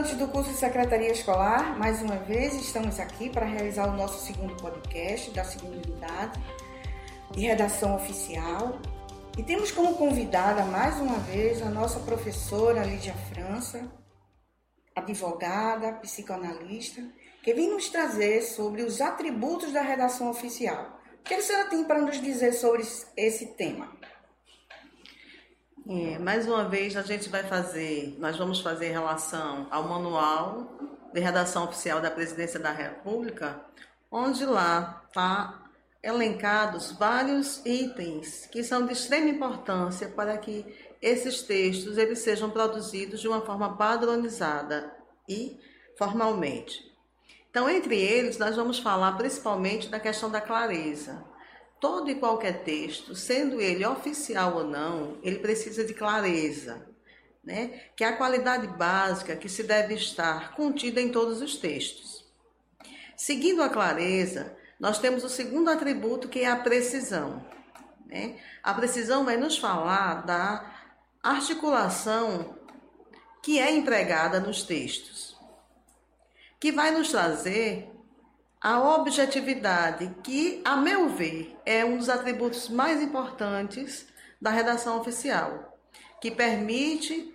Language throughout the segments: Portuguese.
estudantes do curso de Secretaria Escolar, mais uma vez estamos aqui para realizar o nosso segundo podcast da segunda unidade de redação oficial. E temos como convidada mais uma vez a nossa professora Lídia França, advogada, psicoanalista, que vem nos trazer sobre os atributos da redação oficial. O que a senhora tem para nos dizer sobre esse tema? É, mais uma vez a gente vai fazer, nós vamos fazer relação ao manual de redação oficial da Presidência da República, onde lá está elencados vários itens que são de extrema importância para que esses textos eles sejam produzidos de uma forma padronizada e formalmente. Então, entre eles, nós vamos falar principalmente da questão da clareza todo e qualquer texto, sendo ele oficial ou não, ele precisa de clareza, né? que é a qualidade básica que se deve estar contida em todos os textos. Seguindo a clareza, nós temos o segundo atributo que é a precisão. Né? A precisão vai nos falar da articulação que é empregada nos textos, que vai nos trazer a objetividade, que, a meu ver, é um dos atributos mais importantes da redação oficial, que permite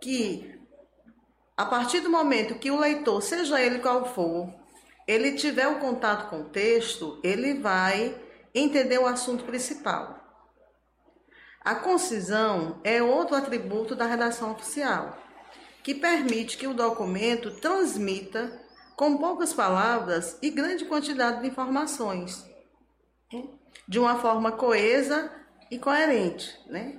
que, a partir do momento que o leitor, seja ele qual for, ele tiver o contato com o texto, ele vai entender o assunto principal. A concisão é outro atributo da redação oficial, que permite que o documento transmita com poucas palavras e grande quantidade de informações, de uma forma coesa e coerente, né?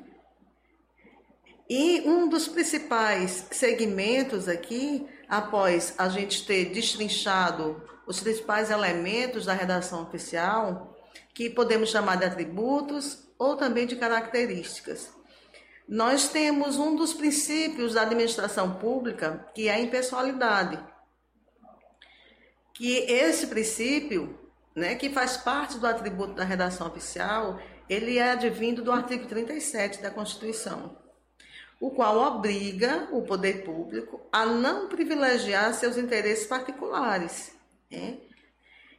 E um dos principais segmentos aqui, após a gente ter destrinchado os principais elementos da redação oficial, que podemos chamar de atributos ou também de características. Nós temos um dos princípios da administração pública, que é a impessoalidade que esse princípio, né, que faz parte do atributo da redação oficial, ele é advindo do artigo 37 da Constituição, o qual obriga o poder público a não privilegiar seus interesses particulares. Né?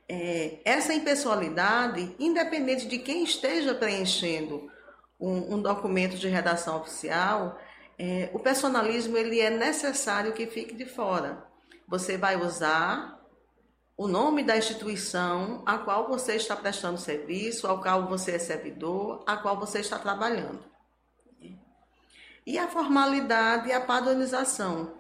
É, essa impessoalidade, independente de quem esteja preenchendo um, um documento de redação oficial, é, o personalismo ele é necessário que fique de fora. Você vai usar o nome da instituição a qual você está prestando serviço, ao qual você é servidor, a qual você está trabalhando. E a formalidade e a padronização,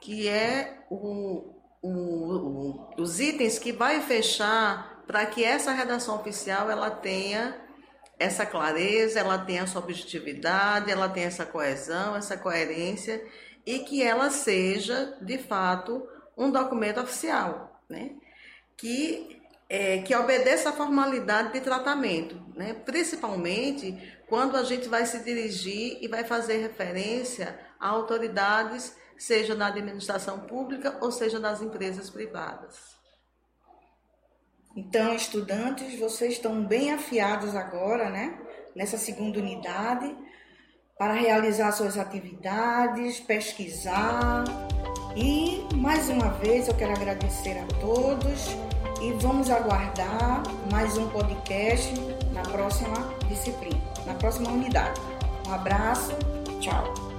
que é o, o, o, os itens que vai fechar para que essa redação oficial ela tenha essa clareza, ela tenha essa objetividade, ela tenha essa coesão, essa coerência e que ela seja, de fato, um documento oficial né? que, é, que obedeça à formalidade de tratamento, né? principalmente quando a gente vai se dirigir e vai fazer referência a autoridades, seja na administração pública ou seja nas empresas privadas. Então, estudantes, vocês estão bem afiados agora, né? Nessa segunda unidade, para realizar suas atividades, pesquisar, e mais uma vez eu quero agradecer a todos e vamos aguardar mais um podcast na próxima disciplina, na próxima unidade. Um abraço, tchau.